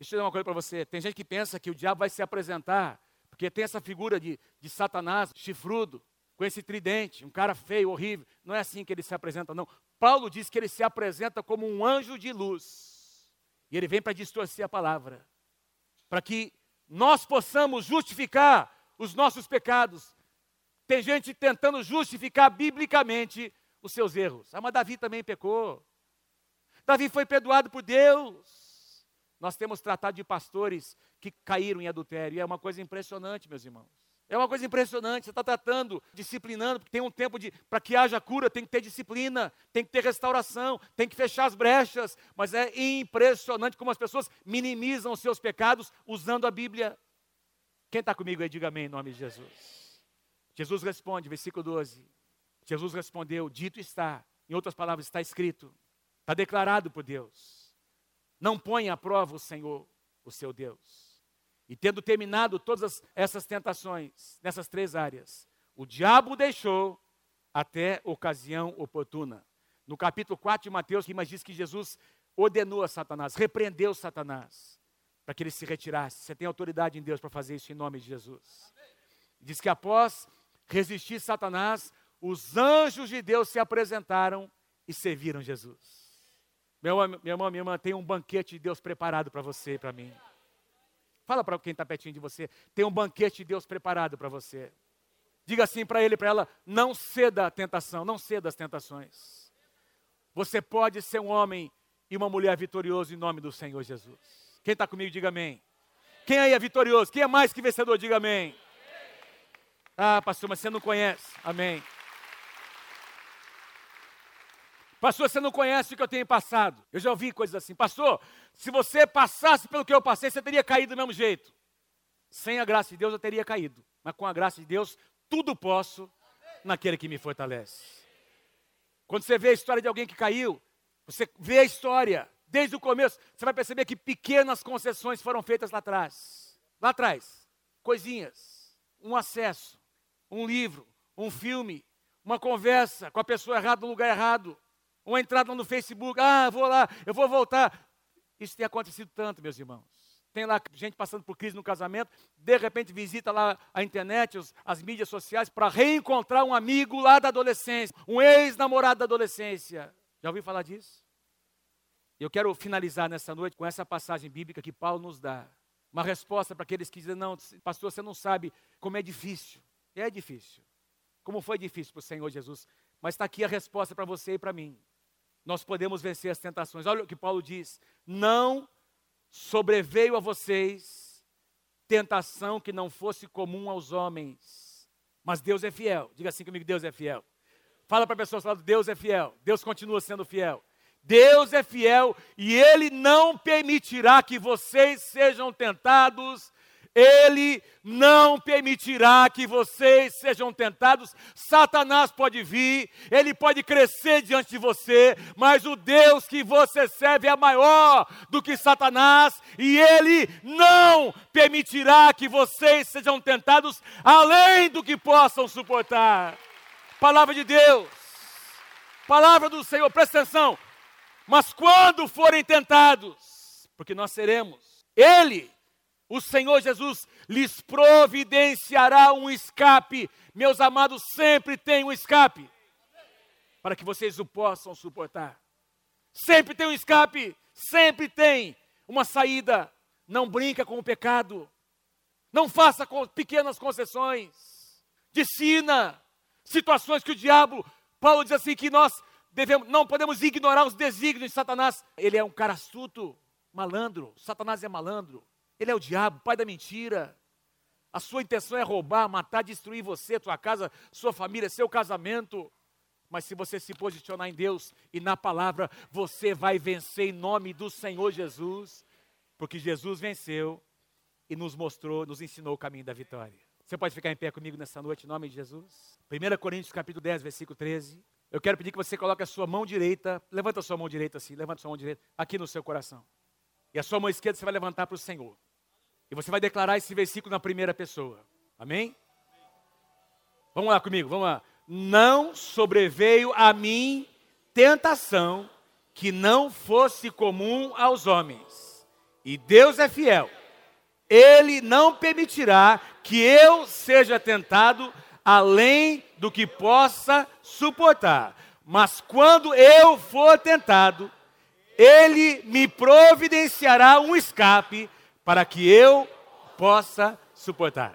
Deixa eu dizer uma coisa para você. Tem gente que pensa que o diabo vai se apresentar porque tem essa figura de, de Satanás, chifrudo, com esse tridente, um cara feio, horrível. Não é assim que ele se apresenta, não. Paulo diz que ele se apresenta como um anjo de luz. E ele vem para distorcer a palavra. Para que nós possamos justificar os nossos pecados. Tem gente tentando justificar biblicamente os seus erros. Ah, mas Davi também pecou. Davi foi perdoado por Deus. Nós temos tratado de pastores que caíram em adultério. E é uma coisa impressionante, meus irmãos. É uma coisa impressionante. Você está tratando, disciplinando, porque tem um tempo de. Para que haja cura, tem que ter disciplina, tem que ter restauração, tem que fechar as brechas. Mas é impressionante como as pessoas minimizam os seus pecados usando a Bíblia. Quem está comigo aí, diga amém em nome de Jesus. Jesus responde, versículo 12. Jesus respondeu: Dito está. Em outras palavras, está escrito. Está declarado por Deus. Não ponha à prova o Senhor, o seu Deus. E tendo terminado todas essas tentações nessas três áreas, o diabo deixou até ocasião oportuna. No capítulo 4 de Mateus, que diz que Jesus ordenou a Satanás, repreendeu Satanás, para que ele se retirasse. Você tem autoridade em Deus para fazer isso em nome de Jesus. Diz que após resistir Satanás, os anjos de Deus se apresentaram e serviram Jesus. Meu, meu irmão, minha irmã, tem um banquete de Deus preparado para você e para mim. Fala para quem está pertinho de você. Tem um banquete de Deus preparado para você. Diga assim para ele, para ela: não ceda à tentação, não ceda às tentações. Você pode ser um homem e uma mulher vitorioso em nome do Senhor Jesus. Quem está comigo, diga amém. Quem aí é vitorioso? Quem é mais que vencedor, diga amém. Ah, pastor, mas você não conhece. Amém. Pastor, você não conhece o que eu tenho passado. Eu já ouvi coisas assim. Pastor, se você passasse pelo que eu passei, você teria caído do mesmo jeito. Sem a graça de Deus, eu teria caído. Mas com a graça de Deus, tudo posso naquele que me fortalece. Quando você vê a história de alguém que caiu, você vê a história desde o começo, você vai perceber que pequenas concessões foram feitas lá atrás. Lá atrás, coisinhas, um acesso, um livro, um filme, uma conversa com a pessoa errada no lugar errado, uma entrada no Facebook, ah, vou lá, eu vou voltar. Isso tem acontecido tanto, meus irmãos. Tem lá gente passando por crise no casamento, de repente visita lá a internet, os, as mídias sociais, para reencontrar um amigo lá da adolescência, um ex-namorado da adolescência. Já ouviu falar disso? Eu quero finalizar nessa noite com essa passagem bíblica que Paulo nos dá. Uma resposta para aqueles que dizem: não, pastor, você não sabe como é difícil. É difícil. Como foi difícil para o Senhor Jesus. Mas está aqui a resposta para você e para mim nós podemos vencer as tentações. Olha o que Paulo diz: Não sobreveio a vocês tentação que não fosse comum aos homens, mas Deus é fiel. Diga assim comigo: Deus é fiel. Fala para a pessoa lado: Deus é fiel. Deus continua sendo fiel. Deus é fiel e Ele não permitirá que vocês sejam tentados ele não permitirá que vocês sejam tentados. Satanás pode vir, ele pode crescer diante de você, mas o Deus que você serve é maior do que Satanás, e ele não permitirá que vocês sejam tentados além do que possam suportar. Palavra de Deus, palavra do Senhor, presta atenção. Mas quando forem tentados, porque nós seremos, Ele o Senhor Jesus lhes providenciará um escape. Meus amados, sempre tem um escape. Para que vocês o possam suportar. Sempre tem um escape. Sempre tem uma saída. Não brinca com o pecado. Não faça pequenas concessões. Discina situações que o diabo, Paulo diz assim que nós devemos, não podemos ignorar os desígnios de Satanás. Ele é um cara astuto, malandro. Satanás é malandro. Ele é o diabo, pai da mentira. A sua intenção é roubar, matar, destruir você, tua casa, sua família, seu casamento. Mas se você se posicionar em Deus e na palavra, você vai vencer em nome do Senhor Jesus, porque Jesus venceu e nos mostrou, nos ensinou o caminho da vitória. Você pode ficar em pé comigo nessa noite em nome de Jesus? 1 Coríntios capítulo 10, versículo 13. Eu quero pedir que você coloque a sua mão direita, levanta a sua mão direita assim, levanta a sua mão direita aqui no seu coração. E a sua mão esquerda você vai levantar para o Senhor. E você vai declarar esse versículo na primeira pessoa. Amém? Vamos lá comigo, vamos lá. Não sobreveio a mim tentação que não fosse comum aos homens. E Deus é fiel. Ele não permitirá que eu seja tentado além do que possa suportar. Mas quando eu for tentado, ele me providenciará um escape para que eu possa suportar.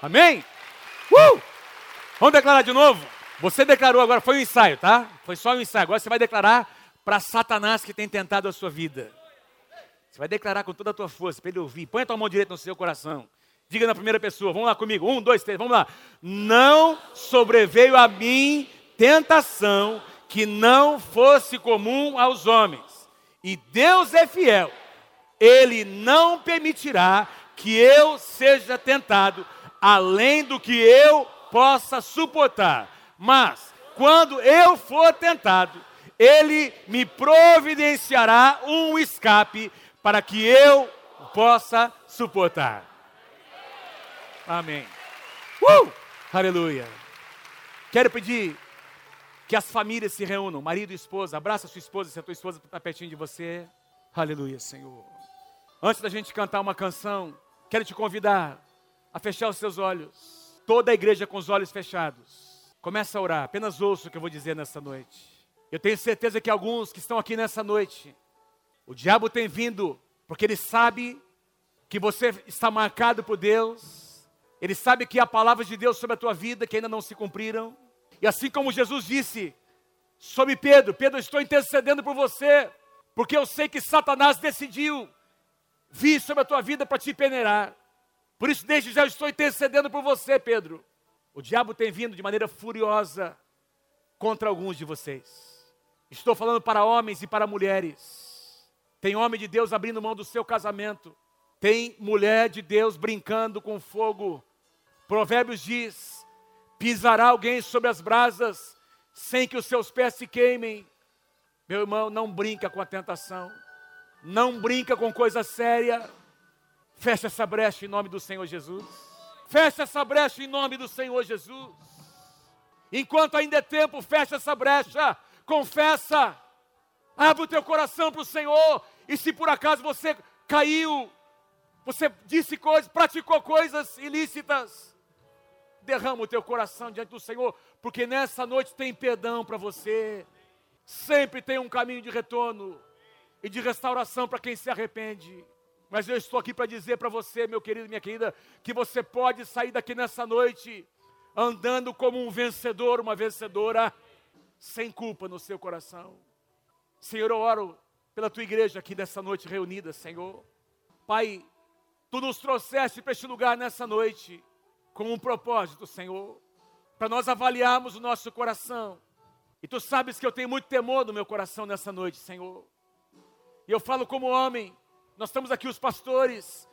Amém? Uh! Vamos declarar de novo? Você declarou agora, foi um ensaio, tá? Foi só um ensaio. Agora você vai declarar para Satanás que tem tentado a sua vida. Você vai declarar com toda a tua força para ele ouvir. Põe a tua mão direita no seu coração Diga na primeira pessoa, vamos lá comigo. Um, dois, três, vamos lá. Não sobreveio a mim tentação que não fosse comum aos homens. E Deus é fiel. Ele não permitirá que eu seja tentado além do que eu possa suportar. Mas, quando eu for tentado, Ele me providenciará um escape para que eu possa suportar. Amém. Uh! Aleluia. Quero pedir que as famílias se reúnam, marido e esposa. Abraça sua esposa, se a tua esposa está pertinho de você. Aleluia, Senhor. Antes da gente cantar uma canção, quero te convidar a fechar os seus olhos. Toda a igreja com os olhos fechados. Começa a orar, apenas ouça o que eu vou dizer nessa noite. Eu tenho certeza que alguns que estão aqui nessa noite, o diabo tem vindo porque ele sabe que você está marcado por Deus. Ele sabe que há palavras de Deus sobre a tua vida que ainda não se cumpriram. E assim como Jesus disse sobre Pedro, Pedro, estou intercedendo por você, porque eu sei que Satanás decidiu vir sobre a tua vida para te peneirar. Por isso, desde já estou intercedendo por você, Pedro. O diabo tem vindo de maneira furiosa contra alguns de vocês. Estou falando para homens e para mulheres. Tem homem de Deus abrindo mão do seu casamento. Tem mulher de Deus brincando com fogo. Provérbios diz: pisará alguém sobre as brasas sem que os seus pés se queimem. Meu irmão, não brinca com a tentação. Não brinca com coisa séria. Fecha essa brecha em nome do Senhor Jesus. Fecha essa brecha em nome do Senhor Jesus. Enquanto ainda é tempo, fecha essa brecha. Confessa. Abre o teu coração para o Senhor. E se por acaso você caiu, você disse coisas, praticou coisas ilícitas, derrama o teu coração diante do Senhor, porque nessa noite tem perdão para você. Sempre tem um caminho de retorno e de restauração para quem se arrepende. Mas eu estou aqui para dizer para você, meu querido e minha querida, que você pode sair daqui nessa noite andando como um vencedor, uma vencedora, sem culpa no seu coração. Senhor, eu oro pela tua igreja aqui nessa noite reunida, Senhor. Pai, tu nos trouxeste para este lugar nessa noite com um propósito, Senhor, para nós avaliarmos o nosso coração. E tu sabes que eu tenho muito temor no meu coração nessa noite, Senhor. E eu falo como homem, nós estamos aqui os pastores,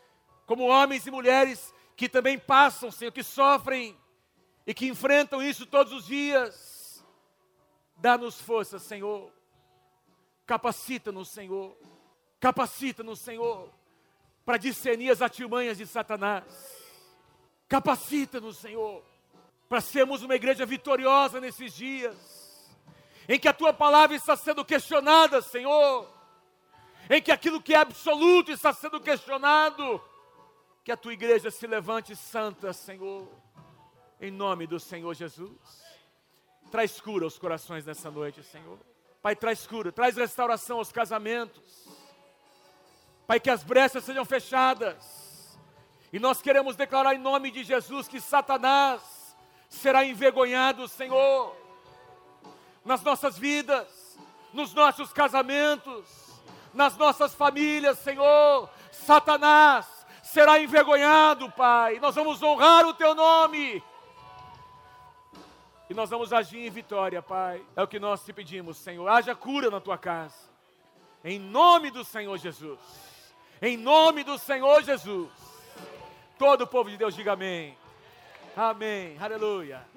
como homens e mulheres que também passam, Senhor, que sofrem e que enfrentam isso todos os dias. Dá-nos força, Senhor. Capacita-nos, Senhor. Capacita-nos, Senhor, para discernir as artimanhas de Satanás. Capacita-nos, Senhor, para sermos uma igreja vitoriosa nesses dias, em que a tua palavra está sendo questionada, Senhor em que aquilo que é absoluto está sendo questionado. Que a tua igreja se levante santa, Senhor, em nome do Senhor Jesus. Traz cura aos corações nessa noite, Senhor. Pai, traz cura, traz restauração aos casamentos. Pai, que as brechas sejam fechadas. E nós queremos declarar em nome de Jesus que Satanás será envergonhado, Senhor, nas nossas vidas, nos nossos casamentos nas nossas famílias, Senhor. Satanás será envergonhado, Pai. Nós vamos honrar o Teu nome. E nós vamos agir em vitória, Pai. É o que nós te pedimos, Senhor. Haja cura na tua casa. Em nome do Senhor Jesus. Em nome do Senhor Jesus. Todo o povo de Deus diga amém. Amém. Aleluia.